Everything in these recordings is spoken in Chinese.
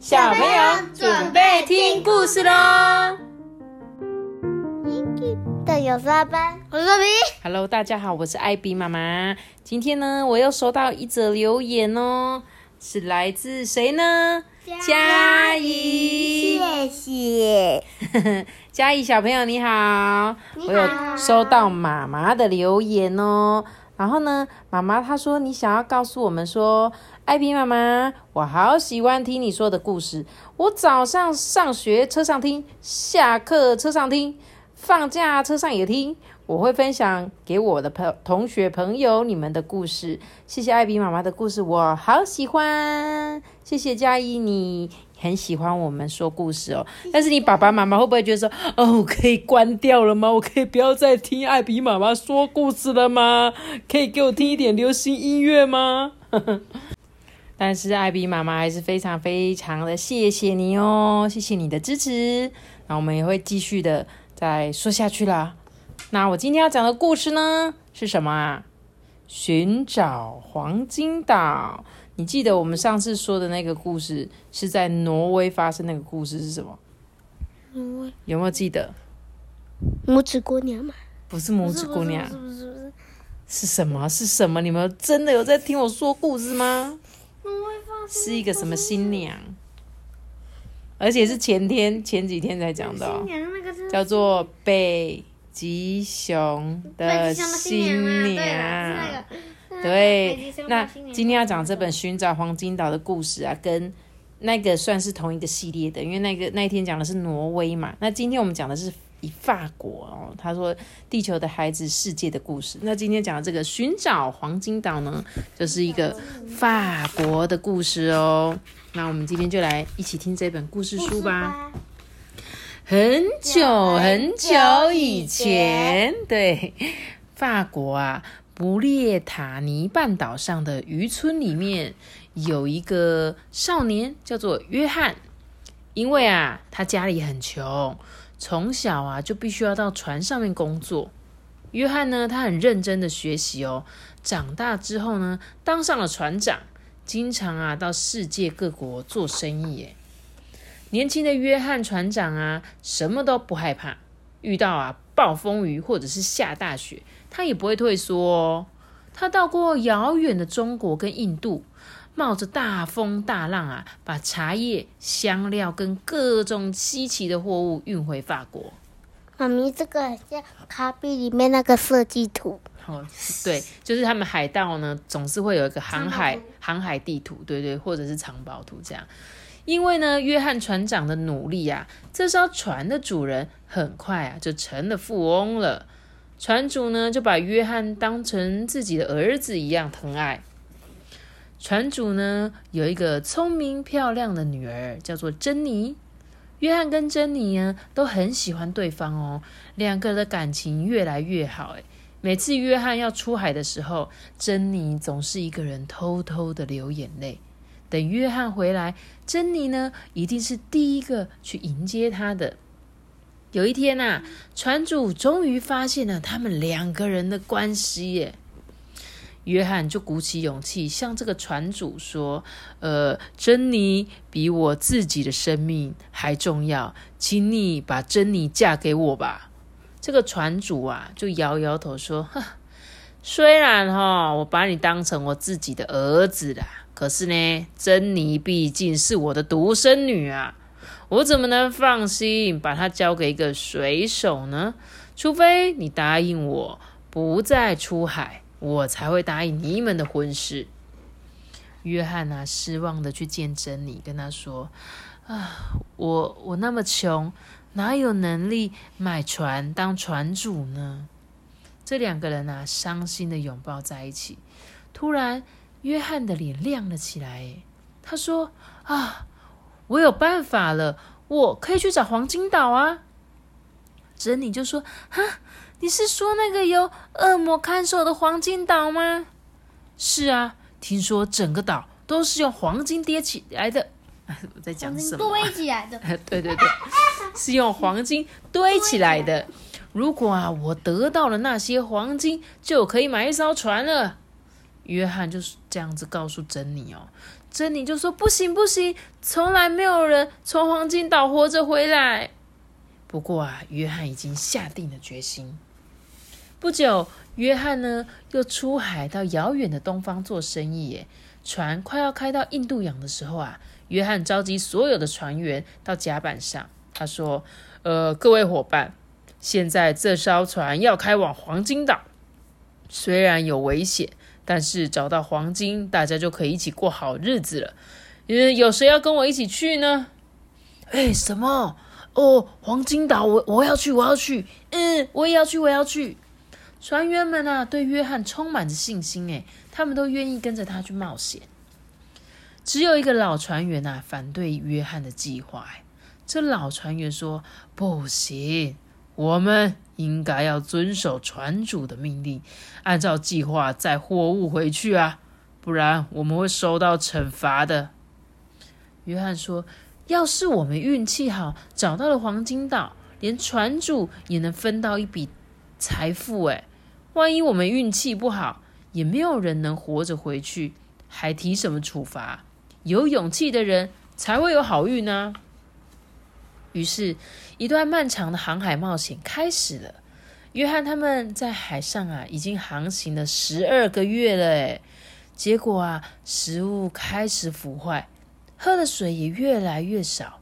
小朋友准备听故事喽。的有沙班，我是比。Hello，大家好，我是艾比妈妈。今天呢，我又收到一则留言哦，是来自谁呢？嘉怡。谢谢。嘉怡小朋友你好，你好我有收到妈妈的留言哦。然后呢，妈妈她说你想要告诉我们说，艾比妈妈，我好喜欢听你说的故事。我早上上学车上听，下课车上听，放假车上也听。我会分享给我的朋同学朋友你们的故事。谢谢艾比妈妈的故事，我好喜欢。谢谢嘉怡，你很喜欢我们说故事哦。但是你爸爸妈妈会不会觉得说，哦，我可以关掉了吗？我可以不要再听艾比妈妈说故事了吗？可以给我听一点流行音乐吗？但是艾比妈妈还是非常非常的谢谢你哦，谢谢你的支持。那我们也会继续的再说下去啦。那我今天要讲的故事呢是什么啊？寻找黄金岛。你记得我们上次说的那个故事是在挪威发生那个故事是什么？挪威有没有记得？拇指姑娘嘛，不是拇指姑娘是什么？是什么？你们真的有在听我说故事吗？是一个什么新娘？而且是前天前几天才讲的、叫做北极熊的新新娘。对那今天要讲这本《寻找黄金岛》的故事啊，跟那个算是同一个系列的，因为那个那一天讲的是挪威嘛，那今天我们讲的是以法国哦。他说地球的孩子，世界的故事。那今天讲的这个寻找黄金岛呢，就是一个法国的故事哦。那我们今天就来一起听这本故事书吧。很久很久以前，对，法国啊，不列塔尼半岛上的渔村里面有一个少年，叫做约翰。因为啊，他家里很穷，从小啊就必须要到船上面工作。约翰呢，他很认真的学习哦，长大之后呢，当上了船长，经常啊到世界各国做生意。耶。年轻的约翰船长啊，什么都不害怕，遇到啊暴风雨或者是下大雪，他也不会退缩哦。他到过遥远的中国跟印度，冒着大风大浪啊，把茶叶、香料跟各种稀奇的货物运回法国。妈咪，这个很像卡比里面那个设计图。哦，对，就是他们海盗呢，总是会有一个航海航海地图，对对，或者是藏宝图这样。因为呢，约翰船长的努力啊，这艘船的主人很快啊就成了富翁了。船主呢就把约翰当成自己的儿子一样疼爱。船主呢有一个聪明漂亮的女儿，叫做珍妮。约翰跟珍妮呢都很喜欢对方哦，两个人的感情越来越好。诶，每次约翰要出海的时候，珍妮总是一个人偷偷的流眼泪。等约翰回来，珍妮呢一定是第一个去迎接他的。有一天呐、船主终于发现了他们两个人的关系耶。约翰就鼓起勇气向这个船主说：“呃，珍妮比我自己的生命还重要，请你把珍妮嫁给我吧。”这个船主啊，就摇摇头说：“呵，虽然哈、我把你当成我自己的儿子啦，可是呢，珍妮毕竟是我的独生女啊，我怎么能放心把她交给一个水手呢？除非你答应我不再出海，我才会答应你们的婚事。”约翰啊，失望的去见珍妮，跟她说：“啊，我我那么穷。”哪有能力买船当船主呢？这两个人啊，伤心的拥抱在一起。突然，约翰的脸亮了起来。他说：“啊，我有办法了，我可以去找黄金岛啊！”珍妮就说：“哈，你是说那个由恶魔看守的黄金岛吗？”“是啊，听说整个岛都是用黄金叠起来的。”我在讲什么啊？堆起来的。对 对对，是用黄金堆起来的。如果啊，我得到了那些黄金，就可以买一艘船了。约翰就是这样子告诉珍妮哦。珍妮就说：“不行不行，从来没有人从黄金岛活着回来。”不过啊，约翰已经下定了决心。不久，约翰呢又出海到遥远的东方做生意。耶，船快要开到印度洋的时候啊，约翰召集所有的船员到甲板上。他说：“呃，各位伙伴，现在这艘船要开往黄金岛，虽然有危险。”但是找到黄金，大家就可以一起过好日子了。嗯，有谁要跟我一起去呢？哎，什么？哦，黄金岛，我我要去，我要去。嗯，我也要去，我要去。船员们啊，对约翰充满着信心，哎，他们都愿意跟着他去冒险。只有一个老船员啊，反对约翰的计划。这老船员说：“不行，我们。”应该要遵守船主的命令，按照计划载货物回去啊，不然我们会受到惩罚的。约翰说：“要是我们运气好，找到了黄金岛，连船主也能分到一笔财富。哎，万一我们运气不好，也没有人能活着回去，还提什么处罚？有勇气的人才会有好运呢。”于是，一段漫长的航海冒险开始了。约翰他们在海上啊，已经航行了十二个月了。诶结果啊，食物开始腐坏，喝的水也越来越少。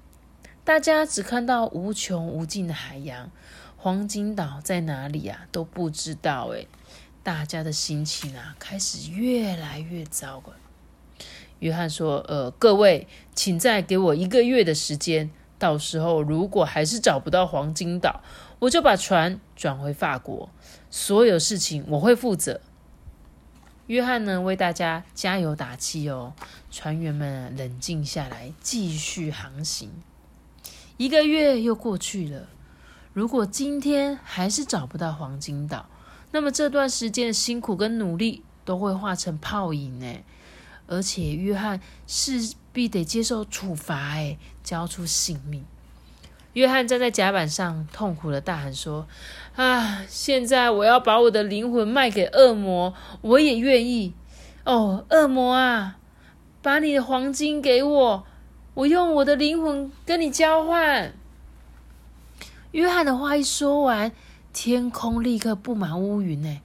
大家只看到无穷无尽的海洋，黄金岛在哪里啊？都不知道。诶大家的心情啊，开始越来越糟了。约翰说：“呃，各位，请再给我一个月的时间。”到时候如果还是找不到黄金岛，我就把船转回法国，所有事情我会负责。约翰呢，为大家加油打气哦。船员们冷静下来，继续航行。一个月又过去了，如果今天还是找不到黄金岛，那么这段时间的辛苦跟努力都会化成泡影呢。而且约翰势必得接受处罚，哎，交出性命。约翰站在甲板上，痛苦的大喊说：“啊，现在我要把我的灵魂卖给恶魔，我也愿意。哦，恶魔啊，把你的黄金给我，我用我的灵魂跟你交换。”约翰的话一说完，天空立刻布满乌云，哎，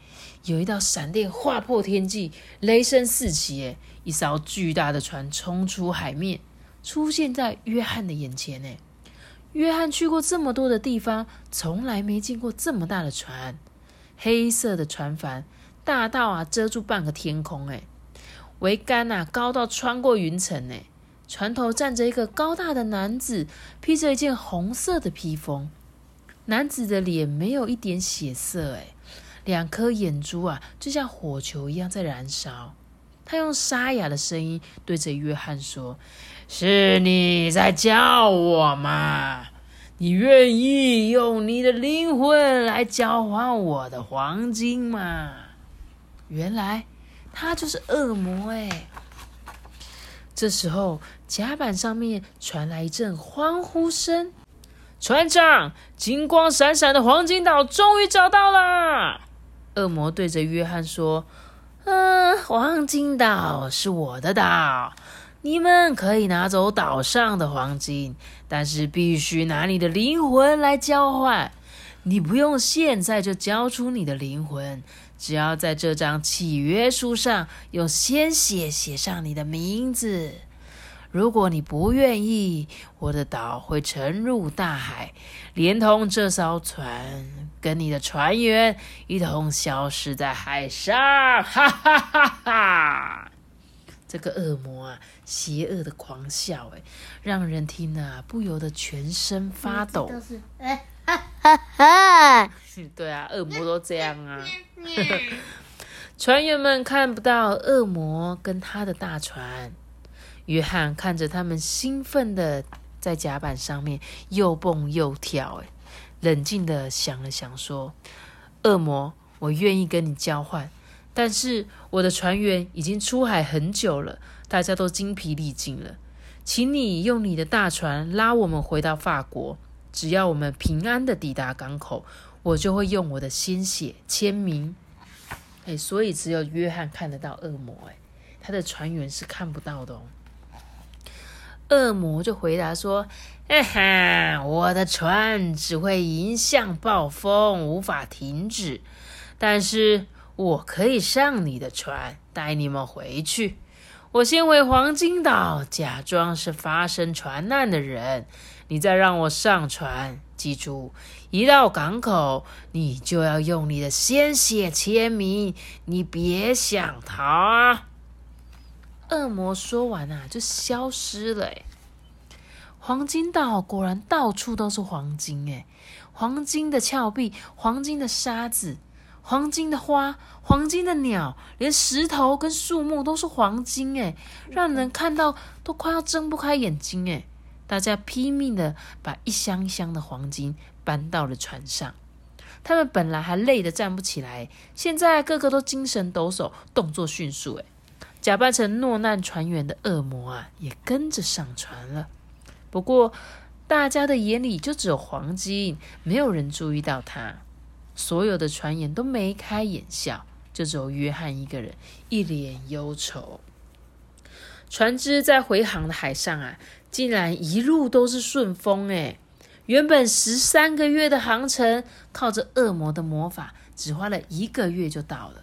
有一道闪电划破天际，雷声四起，哎。一艘巨大的船冲出海面，出现在约翰的眼前。呢，约翰去过这么多的地方，从来没见过这么大的船。黑色的船帆大到啊，遮住半个天空。哎，桅杆呐，高到穿过云层。哎，船头站着一个高大的男子，披着一件红色的披风。男子的脸没有一点血色。哎，两颗眼珠啊，就像火球一样在燃烧。他用沙哑的声音对着约翰说：“是你在叫我吗？你愿意用你的灵魂来交换我的黄金吗？”原来他就是恶魔哎！这时候甲板上面传来一阵欢呼声：“船长，金光闪闪的黄金岛终于找到了！”恶魔对着约翰说。嗯，黄金岛是我的岛，你们可以拿走岛上的黄金，但是必须拿你的灵魂来交换。你不用现在就交出你的灵魂，只要在这张契约书上用鲜血写上你的名字。如果你不愿意，我的岛会沉入大海，连同这艘船跟你的船员一同消失在海上。哈哈哈哈！这个恶魔啊，邪恶的狂笑，哎，让人听了不由得全身发抖。哎，哈哈哈！对啊，恶魔都这样啊。船员们看不到恶魔跟他的大船。约翰看着他们兴奋的在甲板上面又蹦又跳，哎，冷静的想了想，说：“恶魔，我愿意跟你交换，但是我的船员已经出海很久了，大家都精疲力尽了，请你用你的大船拉我们回到法国。只要我们平安的抵达港口，我就会用我的鲜血签名。”哎，所以只有约翰看得到恶魔，哎，他的船员是看不到的哦。恶魔就回答说：“哈哈，我的船只会迎向暴风，无法停止，但是我可以上你的船，带你们回去。我先回黄金岛，假装是发生船难的人，你再让我上船。记住，一到港口，你就要用你的鲜血签名，你别想逃啊！”恶魔说完啊，就消失了。黄金岛果然到处都是黄金，哎，黄金的峭壁，黄金的沙子，黄金的花，黄金的鸟，连石头跟树木都是黄金，哎，让人看到都快要睁不开眼睛，哎。大家拼命的把一箱一箱的黄金搬到了船上，他们本来还累得站不起来，现在个个都精神抖擞，动作迅速，哎。假扮成落难船员的恶魔啊，也跟着上船了。不过，大家的眼里就只有黄金，没有人注意到他。所有的船员都眉开眼笑，就只有约翰一个人一脸忧愁。船只在回航的海上啊，竟然一路都是顺风诶原本十三个月的航程，靠着恶魔的魔法，只花了一个月就到了。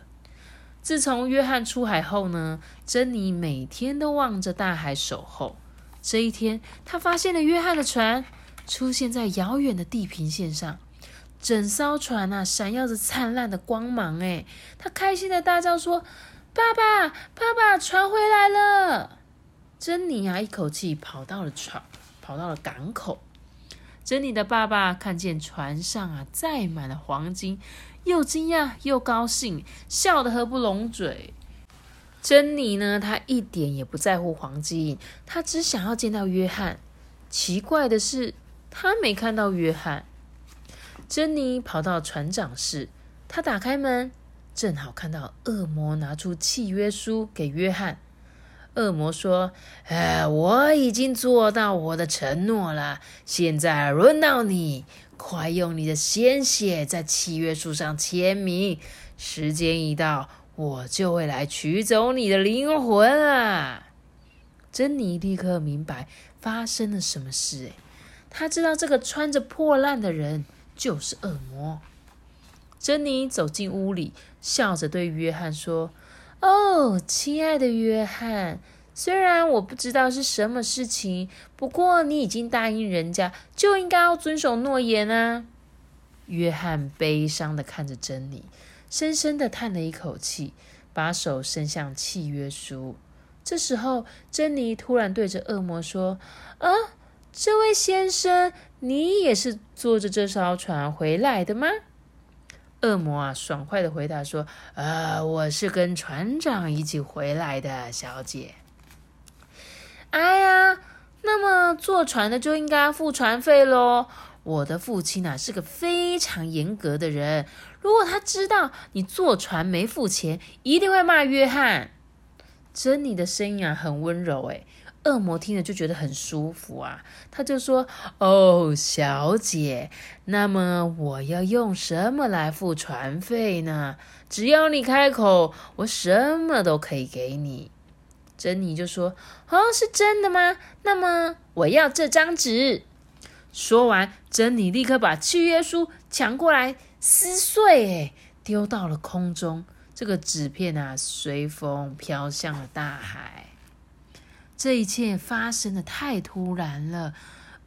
自从约翰出海后呢，珍妮每天都望着大海守候。这一天，她发现了约翰的船出现在遥远的地平线上，整艘船啊闪耀着灿烂的光芒。哎，她开心的大叫说：“爸爸，爸爸，船回来了！”珍妮啊，一口气跑到了船，跑到了港口。珍妮的爸爸看见船上啊载满了黄金。又惊讶又高兴，笑得合不拢嘴。珍妮呢？她一点也不在乎黄金，她只想要见到约翰。奇怪的是，她没看到约翰。珍妮跑到船长室，她打开门，正好看到恶魔拿出契约书给约翰。恶魔说：“哎，我已经做到我的承诺了，现在轮到你。”快用你的鲜血在契约书上签名，时间一到，我就会来取走你的灵魂啊！珍妮立刻明白发生了什么事。诶，她知道这个穿着破烂的人就是恶魔。珍妮走进屋里，笑着对约翰说：“哦，亲爱的约翰。”虽然我不知道是什么事情，不过你已经答应人家，就应该要遵守诺言啊。约翰悲伤的看着珍妮，深深的叹了一口气，把手伸向契约书。这时候，珍妮突然对着恶魔说：“啊，这位先生，你也是坐着这艘船回来的吗？”恶魔啊，爽快的回答说：“啊，我是跟船长一起回来的，小姐。”哎呀，那么坐船的就应该付船费喽。我的父亲啊是个非常严格的人，如果他知道你坐船没付钱，一定会骂约翰。珍妮的声音啊很温柔，诶恶魔听了就觉得很舒服啊，他就说：“哦，小姐，那么我要用什么来付船费呢？只要你开口，我什么都可以给你。”珍妮就说：“哦，是真的吗？那么我要这张纸。”说完，珍妮立刻把契约书抢过来撕碎，哎，丢到了空中。这个纸片啊，随风飘向了大海。这一切发生的太突然了，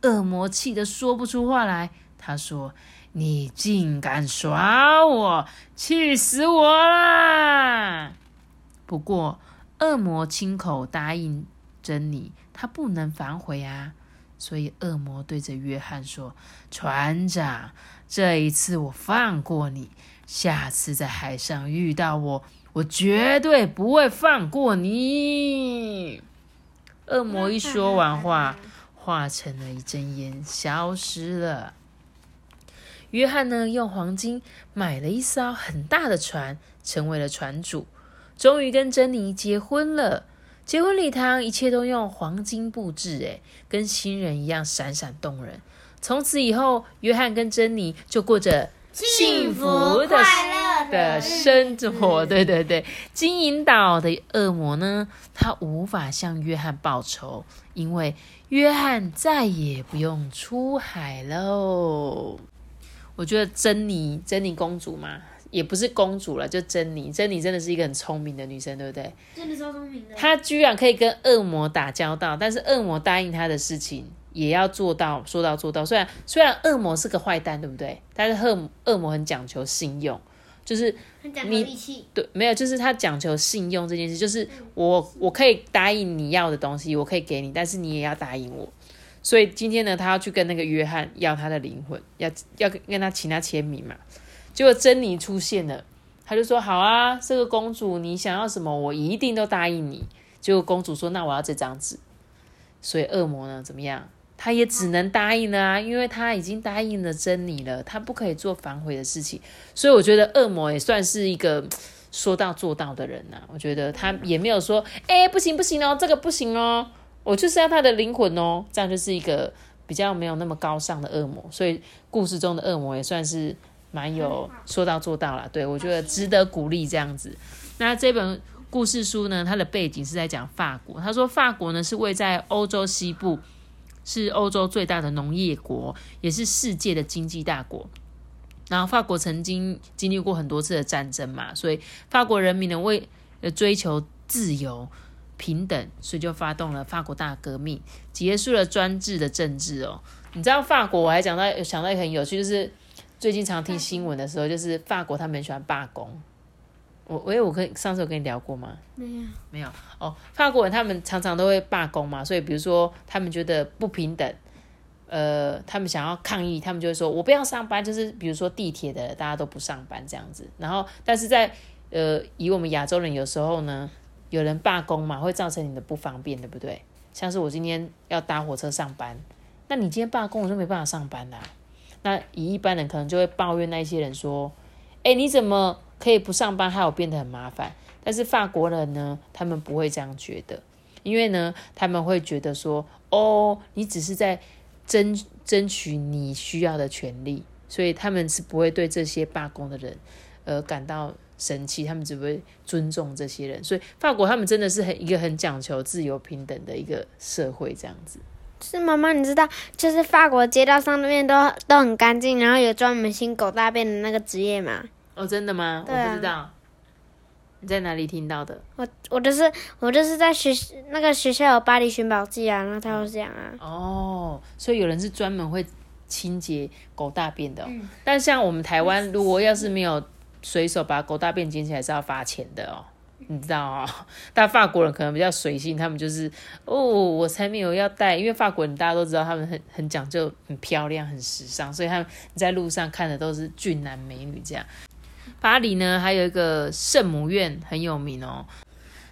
恶魔气得说不出话来。他说：“你竟敢耍我，气死我啦！”不过。恶魔亲口答应珍妮，他不能反悔啊！所以恶魔对着约翰说：“船长，这一次我放过你，下次在海上遇到我，我绝对不会放过你。”恶魔一说完话，化成了一阵烟，消失了。约翰呢，用黄金买了一艘很大的船，成为了船主。终于跟珍妮结婚了，结婚礼堂一切都用黄金布置，哎，跟新人一样闪闪动人。从此以后，约翰跟珍妮就过着幸福快乐。的生活，对对对，金银岛的恶魔呢，他无法向约翰报仇，因为约翰再也不用出海喽。我觉得珍妮，珍妮公主嘛，也不是公主了，就珍妮，珍妮真的是一个很聪明的女生，对不对？真的超聪明的。她居然可以跟恶魔打交道，但是恶魔答应她的事情也要做到，说到做到。虽然虽然恶魔是个坏蛋，对不对？但是恶恶魔很讲求信用，就是很讲究你对，没有，就是他讲求信用这件事，就是我我可以答应你要的东西，我可以给你，但是你也要答应我。所以今天呢，他要去跟那个约翰要他的灵魂，要要跟跟他请他签名嘛。结果珍妮出现了，他就说好啊，这个公主你想要什么，我一定都答应你。结果公主说那我要这张纸，所以恶魔呢怎么样？他也只能答应了啊，因为他已经答应了珍妮了，他不可以做反悔的事情。所以我觉得恶魔也算是一个说到做到的人呐、我觉得他也没有说，哎、不行不行哦，这个不行哦，我就是要他的灵魂哦，这样就是一个比较没有那么高尚的恶魔。所以故事中的恶魔也算是蛮有说到做到了，对我觉得值得鼓励这样子。那这本故事书呢，它的背景是在讲法国。他说法国呢是位在欧洲西部，是欧洲最大的农业国，也是世界的经济大国。然后法国曾经经历过很多次的战争嘛，所以法国人民呢为呃追求自由平等，所以就发动了法国大革命，结束了专制的政治哦。你知道法国，我还讲到想到一个很有趣，就是最近常听新闻的时候，就是法国他们很喜欢罢工。我喂，我跟上次有跟你聊过吗？没有，没有哦，法国人他们常常都会罢工嘛，所以比如说他们觉得不平等，呃，他们想要抗议，他们就会说我不要上班，就是比如说地铁的大家都不上班这样子。然后，但是在呃，以我们亚洲人有时候呢，有人罢工嘛，会造成你的不方便，对不对？像是我今天要搭火车上班，那你今天罢工，我就没办法上班啦。那以一般人可能就会抱怨那些人说，哎，你怎么可以不上班，害我变得很麻烦？但是法国人呢，他们不会这样觉得，因为呢，他们会觉得说，哦，你只是在争争取你需要的权利，所以他们是不会对这些罢工的人，呃，感到生气，他们只会尊重这些人。所以法国他们真的是很一个很讲求自由平等的一个社会，这样子。是妈妈，你知道，就是法国街道上面都都很干净，然后有专门清狗大便的那个职业嘛。哦，真的吗？对啊我不知道。你在哪里听到的？我我就是我就是在学那个学校有巴黎寻宝记啊，然后他有讲啊，哦，所以有人是专门会清洁狗大便的、哦。但像我们台湾，如果要是没有随手把狗大便捡起来，是要罚钱的哦。你知道哦，但法国人可能比较随性，他们就是哦，我才没有要带，因为法国人大家都知道他们很很讲究、很漂亮、很时尚，所以他们在路上看的都是俊男美女这样。巴黎呢，还有一个圣母院很有名哦。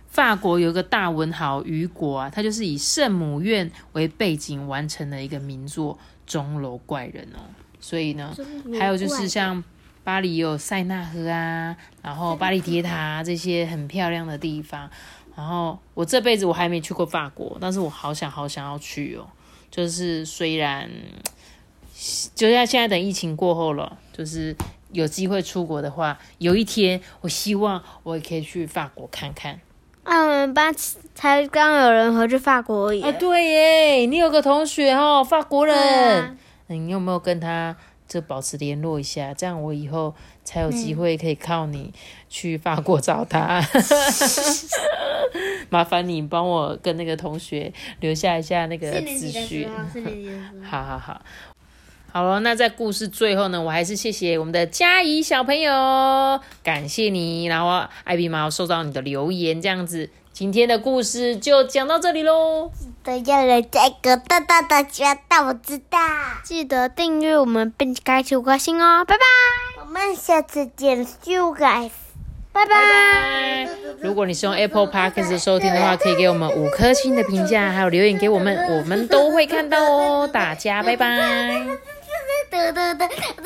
法国有一个大文豪雨果啊，他就是以圣母院为背景完成了一个名作《钟楼怪人》哦。所以呢，还有就是像巴黎有塞纳河啊，然后巴黎铁塔、啊、这些很漂亮的地方。然后我这辈子我还没去过法国，但是我好想好想要去哦。就是虽然，就像现在等疫情过后了，就是有机会出国的话，有一天我希望我也可以去法国看看。啊，我们班才刚有人回去法国而已。啊，对耶，你有个同学哦，法国人，啊你有没有跟他就保持联络一下？这样我以后才有机会可以靠你去法国找他。麻烦你帮我跟那个同学留下一下那个四年资讯。级的时候，四年级的。好好好，好了，那在故事最后呢，我还是谢谢我们的嘉怡小朋友，感谢你，然后艾比猫收到你的留言，这样子，今天的故事就讲到这里喽。都要人这个大大的觉得我知道。记得订阅我们并开启五颗星哦，拜拜，我们下次见，you guys。拜拜。如果你是用 Apple Podcast 收听的话，可以给我们五颗星的评价，还有留言给我们，我们都会看到哦。大家拜拜。